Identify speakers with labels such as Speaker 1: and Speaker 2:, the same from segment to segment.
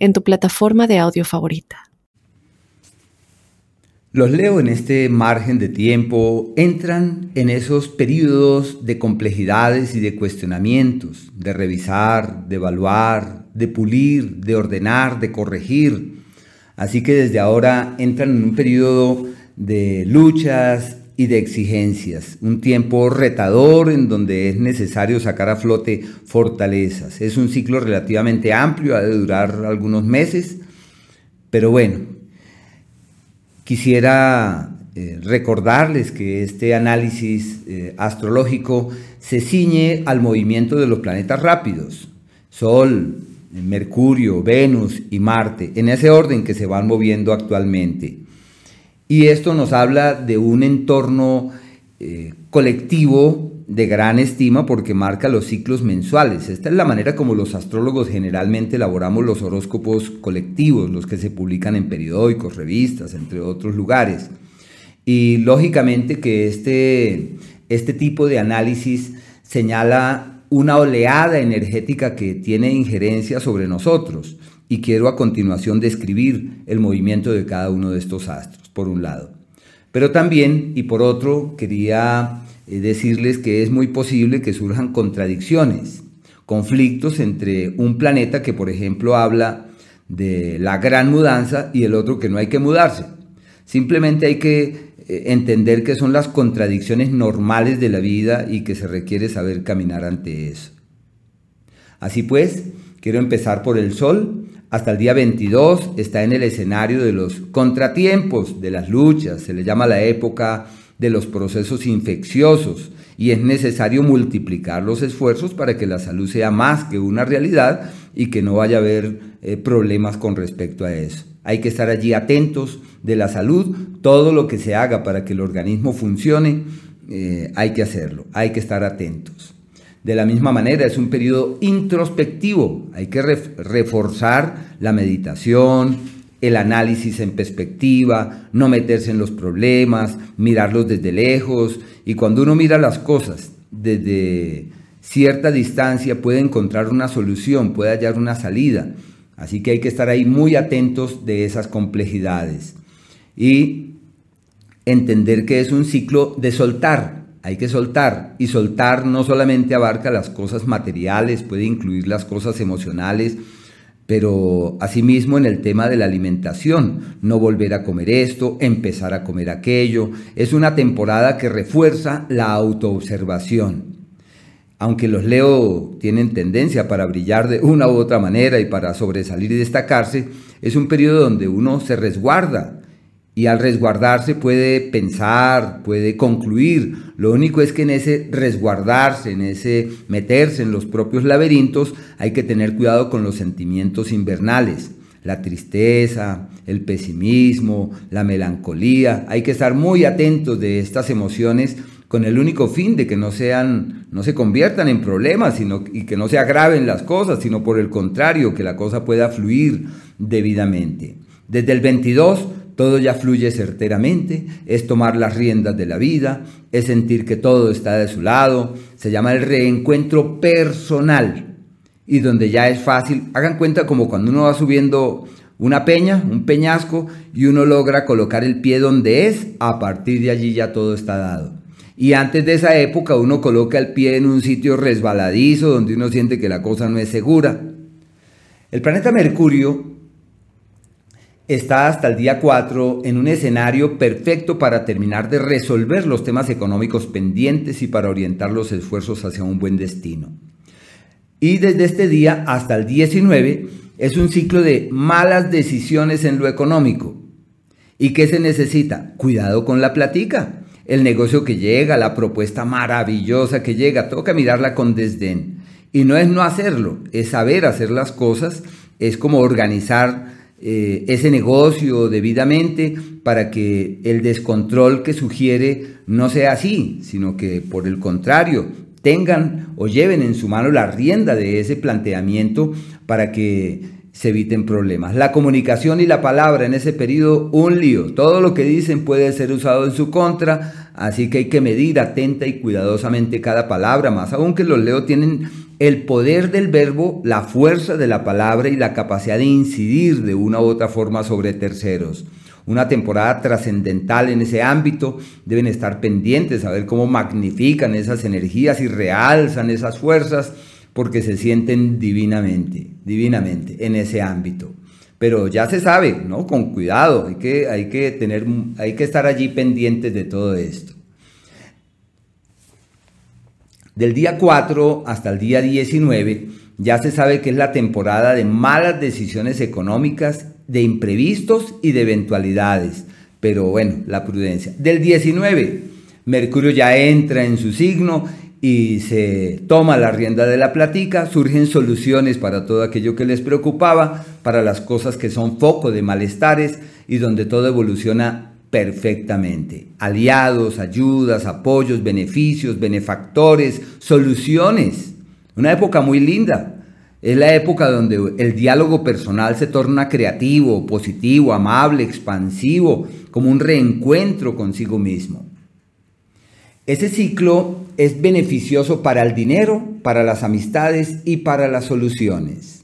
Speaker 1: en tu plataforma de audio favorita.
Speaker 2: Los leo en este margen de tiempo, entran en esos periodos de complejidades y de cuestionamientos, de revisar, de evaluar, de pulir, de ordenar, de corregir. Así que desde ahora entran en un periodo de luchas y de exigencias, un tiempo retador en donde es necesario sacar a flote fortalezas. Es un ciclo relativamente amplio, ha de durar algunos meses, pero bueno, quisiera eh, recordarles que este análisis eh, astrológico se ciñe al movimiento de los planetas rápidos, Sol, Mercurio, Venus y Marte, en ese orden que se van moviendo actualmente. Y esto nos habla de un entorno eh, colectivo de gran estima porque marca los ciclos mensuales. Esta es la manera como los astrólogos generalmente elaboramos los horóscopos colectivos, los que se publican en periódicos, revistas, entre otros lugares. Y lógicamente que este, este tipo de análisis señala una oleada energética que tiene injerencia sobre nosotros. Y quiero a continuación describir el movimiento de cada uno de estos astros por un lado. Pero también, y por otro, quería eh, decirles que es muy posible que surjan contradicciones, conflictos entre un planeta que, por ejemplo, habla de la gran mudanza y el otro que no hay que mudarse. Simplemente hay que entender que son las contradicciones normales de la vida y que se requiere saber caminar ante eso. Así pues, quiero empezar por el Sol, hasta el día 22 está en el escenario de los contratiempos, de las luchas, se le llama la época de los procesos infecciosos y es necesario multiplicar los esfuerzos para que la salud sea más que una realidad y que no vaya a haber eh, problemas con respecto a eso. Hay que estar allí atentos de la salud, todo lo que se haga para que el organismo funcione, eh, hay que hacerlo, hay que estar atentos. De la misma manera, es un periodo introspectivo. Hay que reforzar la meditación, el análisis en perspectiva, no meterse en los problemas, mirarlos desde lejos. Y cuando uno mira las cosas desde cierta distancia, puede encontrar una solución, puede hallar una salida. Así que hay que estar ahí muy atentos de esas complejidades. Y entender que es un ciclo de soltar, hay que soltar. Y soltar no solamente abarca las cosas materiales, puede incluir las cosas emocionales, pero asimismo en el tema de la alimentación, no volver a comer esto, empezar a comer aquello. Es una temporada que refuerza la autoobservación. Aunque los Leo tienen tendencia para brillar de una u otra manera y para sobresalir y destacarse, es un periodo donde uno se resguarda, y al resguardarse puede pensar, puede concluir. Lo único es que en ese resguardarse, en ese meterse en los propios laberintos, hay que tener cuidado con los sentimientos invernales. La tristeza, el pesimismo, la melancolía. Hay que estar muy atentos de estas emociones con el único fin de que no sean, no se conviertan en problemas sino, y que no se agraven las cosas, sino por el contrario, que la cosa pueda fluir debidamente. Desde el 22 todo ya fluye certeramente, es tomar las riendas de la vida, es sentir que todo está de su lado, se llama el reencuentro personal y donde ya es fácil, hagan cuenta como cuando uno va subiendo una peña, un peñasco y uno logra colocar el pie donde es, a partir de allí ya todo está dado. Y antes de esa época uno coloca el pie en un sitio resbaladizo donde uno siente que la cosa no es segura. El planeta Mercurio está hasta el día 4 en un escenario perfecto para terminar de resolver los temas económicos pendientes y para orientar los esfuerzos hacia un buen destino. Y desde este día hasta el 19 es un ciclo de malas decisiones en lo económico. ¿Y qué se necesita? Cuidado con la platica. El negocio que llega, la propuesta maravillosa que llega, toca mirarla con desdén. Y no es no hacerlo, es saber hacer las cosas, es como organizar eh, ese negocio debidamente para que el descontrol que sugiere no sea así, sino que por el contrario, tengan o lleven en su mano la rienda de ese planteamiento para que se eviten problemas. La comunicación y la palabra en ese periodo, un lío. Todo lo que dicen puede ser usado en su contra, así que hay que medir atenta y cuidadosamente cada palabra, más aún que los leos tienen el poder del verbo, la fuerza de la palabra y la capacidad de incidir de una u otra forma sobre terceros. Una temporada trascendental en ese ámbito, deben estar pendientes a ver cómo magnifican esas energías y realzan esas fuerzas porque se sienten divinamente, divinamente en ese ámbito. Pero ya se sabe, ¿no? Con cuidado, hay que, hay que, tener, hay que estar allí pendientes de todo esto. Del día 4 hasta el día 19 ya se sabe que es la temporada de malas decisiones económicas, de imprevistos y de eventualidades. Pero bueno, la prudencia. Del 19, Mercurio ya entra en su signo y se toma la rienda de la platica, surgen soluciones para todo aquello que les preocupaba, para las cosas que son foco de malestares y donde todo evoluciona perfectamente. Aliados, ayudas, apoyos, beneficios, benefactores, soluciones. Una época muy linda. Es la época donde el diálogo personal se torna creativo, positivo, amable, expansivo, como un reencuentro consigo mismo. Ese ciclo es beneficioso para el dinero, para las amistades y para las soluciones.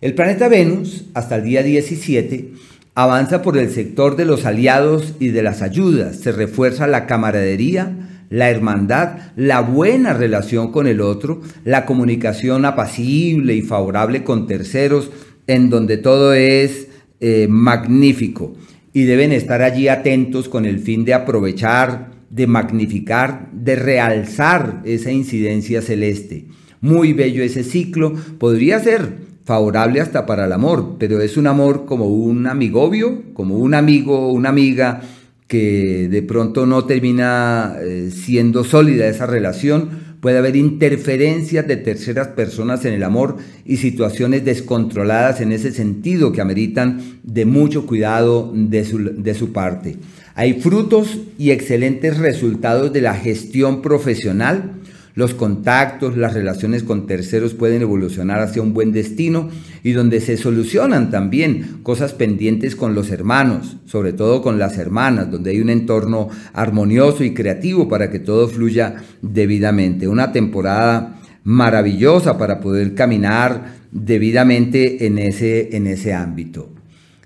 Speaker 2: El planeta Venus, hasta el día 17, avanza por el sector de los aliados y de las ayudas. Se refuerza la camaradería, la hermandad, la buena relación con el otro, la comunicación apacible y favorable con terceros, en donde todo es eh, magnífico. Y deben estar allí atentos con el fin de aprovechar de magnificar, de realzar esa incidencia celeste. Muy bello ese ciclo, podría ser favorable hasta para el amor, pero es un amor como un amigobio, como un amigo una amiga que de pronto no termina eh, siendo sólida esa relación, puede haber interferencias de terceras personas en el amor y situaciones descontroladas en ese sentido que ameritan de mucho cuidado de su, de su parte. Hay frutos y excelentes resultados de la gestión profesional. Los contactos, las relaciones con terceros pueden evolucionar hacia un buen destino y donde se solucionan también cosas pendientes con los hermanos, sobre todo con las hermanas, donde hay un entorno armonioso y creativo para que todo fluya debidamente. Una temporada maravillosa para poder caminar debidamente en ese, en ese ámbito.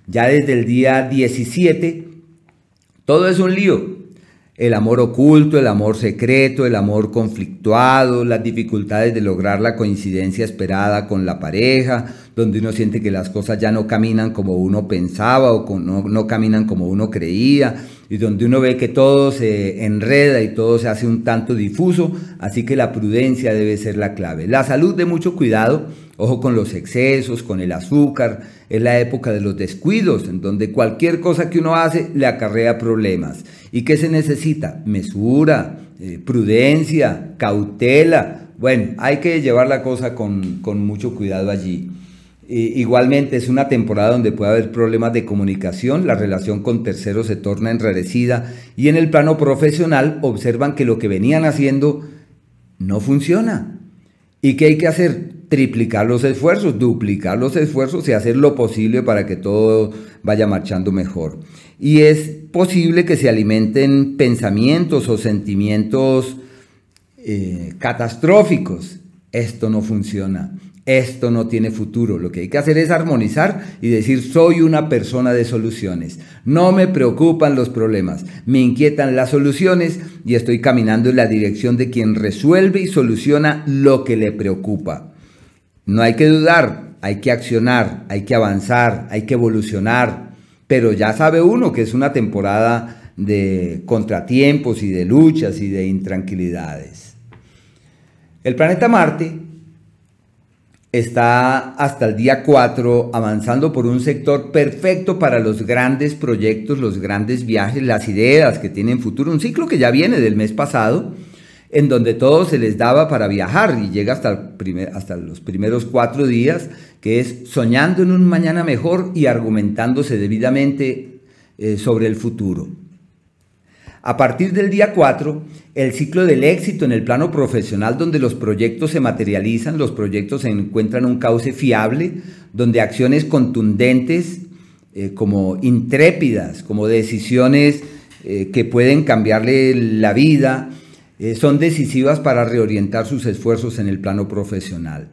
Speaker 2: Ya desde el día 17 todo es un lío. El amor oculto, el amor secreto, el amor conflictuado, las dificultades de lograr la coincidencia esperada con la pareja, donde uno siente que las cosas ya no caminan como uno pensaba o no, no caminan como uno creía, y donde uno ve que todo se enreda y todo se hace un tanto difuso, así que la prudencia debe ser la clave. La salud de mucho cuidado, ojo con los excesos, con el azúcar, es la época de los descuidos, en donde cualquier cosa que uno hace le acarrea problemas. ¿Y qué se necesita? Mesura, eh, prudencia, cautela. Bueno, hay que llevar la cosa con, mucho cuidado allí. igualmente es una temporada donde puede haber problemas de comunicación, la relación con terceros se torna enrarecida y en el plano profesional observan que lo que venían haciendo no funciona. ¿Y qué hay que hacer? Triplicar los esfuerzos, duplicar los esfuerzos y hacer lo posible para que todo vaya marchando mejor. Y es posible que se alimenten pensamientos o sentimientos eh, catastróficos. Esto no funciona, esto no tiene futuro. Lo que hay que hacer es armonizar y decir, soy una persona de soluciones. No me preocupan los problemas, me inquietan las soluciones y estoy caminando en la dirección de quien resuelve y soluciona lo que le preocupa. No hay que dudar, hay que accionar, hay que avanzar, hay que evolucionar, pero ya sabe uno que es una temporada de contratiempos y de luchas y de intranquilidades. El planeta Marte está hasta el día 4 avanzando por un sector perfecto para los grandes proyectos, los grandes viajes, las ideas que tienen futuro, un ciclo que ya viene del mes pasado en donde todo se les daba para viajar y llega hasta, los primeros cuatro días, que es soñando en un mañana mejor y argumentándose debidamente eh, sobre el futuro. A partir del día 4, el ciclo del éxito en el plano profesional, donde los proyectos se materializan, los proyectos se encuentran un cauce fiable, donde acciones contundentes, eh, como intrépidas, como decisiones eh, que pueden cambiarle la vida, eh, son decisivas para reorientar sus esfuerzos en el plano profesional.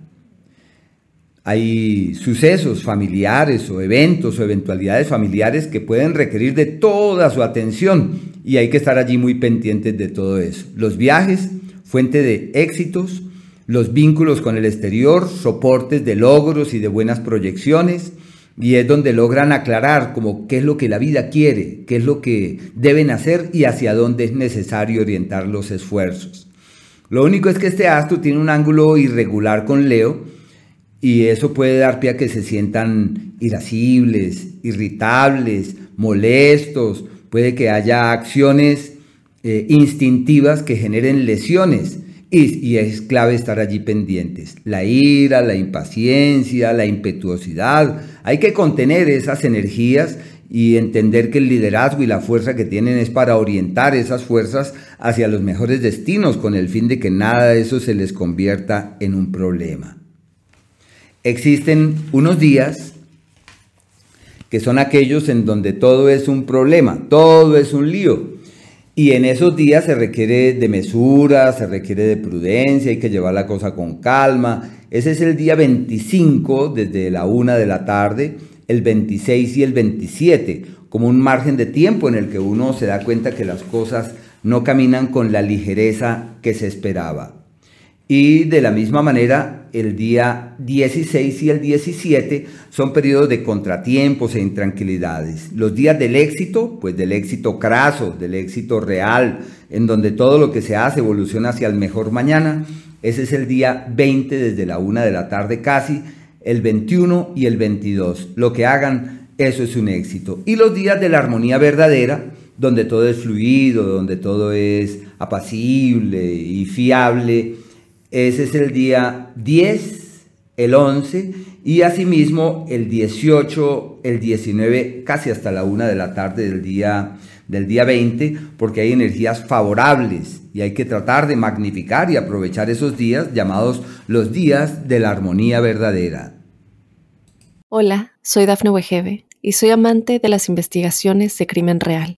Speaker 2: Hay sucesos familiares o eventos o eventualidades familiares que pueden requerir de toda su atención y hay que estar allí muy pendientes de todo eso. Los viajes, fuente de éxitos, los vínculos con el exterior, soportes de logros y de buenas proyecciones, y es donde logran aclarar como qué es lo que la vida quiere, qué es lo que deben hacer y hacia dónde es necesario orientar los esfuerzos. Lo único es que este astro tiene un ángulo irregular con Leo y eso puede dar pie a que se sientan irascibles, irritables, molestos, puede que haya acciones eh, instintivas que generen lesiones y, es clave estar allí pendientes. La ira, la impaciencia, la impetuosidad. Hay que contener esas energías y entender que el liderazgo y la fuerza que tienen es para orientar esas fuerzas hacia los mejores destinos con el fin de que nada de eso se les convierta en un problema. Existen unos días que son aquellos en donde todo es un problema, todo es un lío. Y en esos días se requiere de mesura, se requiere de prudencia, hay que llevar la cosa con calma. Ese es el día 25 desde la 1 de la tarde, el 26 y el 27, como un margen de tiempo en el que uno se da cuenta que las cosas no caminan con la ligereza que se esperaba. Y de la misma manera, el día 16 y el 17 son periodos de contratiempos e intranquilidades. Los días del éxito, pues del éxito craso, del éxito real, en donde todo lo que se hace evoluciona hacia el mejor mañana, ese es el día 20 desde la 1 de la tarde casi, el 21 y el 22. Lo que hagan, eso es un éxito. Y los días de la armonía verdadera, donde todo es fluido, donde todo es apacible y fiable, ese es el día 10, el 11 y asimismo el 18, el 19, casi hasta la 1 de la tarde del día, del día 20, porque hay energías favorables y hay que tratar de magnificar y aprovechar esos días llamados los días de la armonía verdadera.
Speaker 1: Hola, soy Dafne Wegebe y soy amante de las investigaciones de crimen real.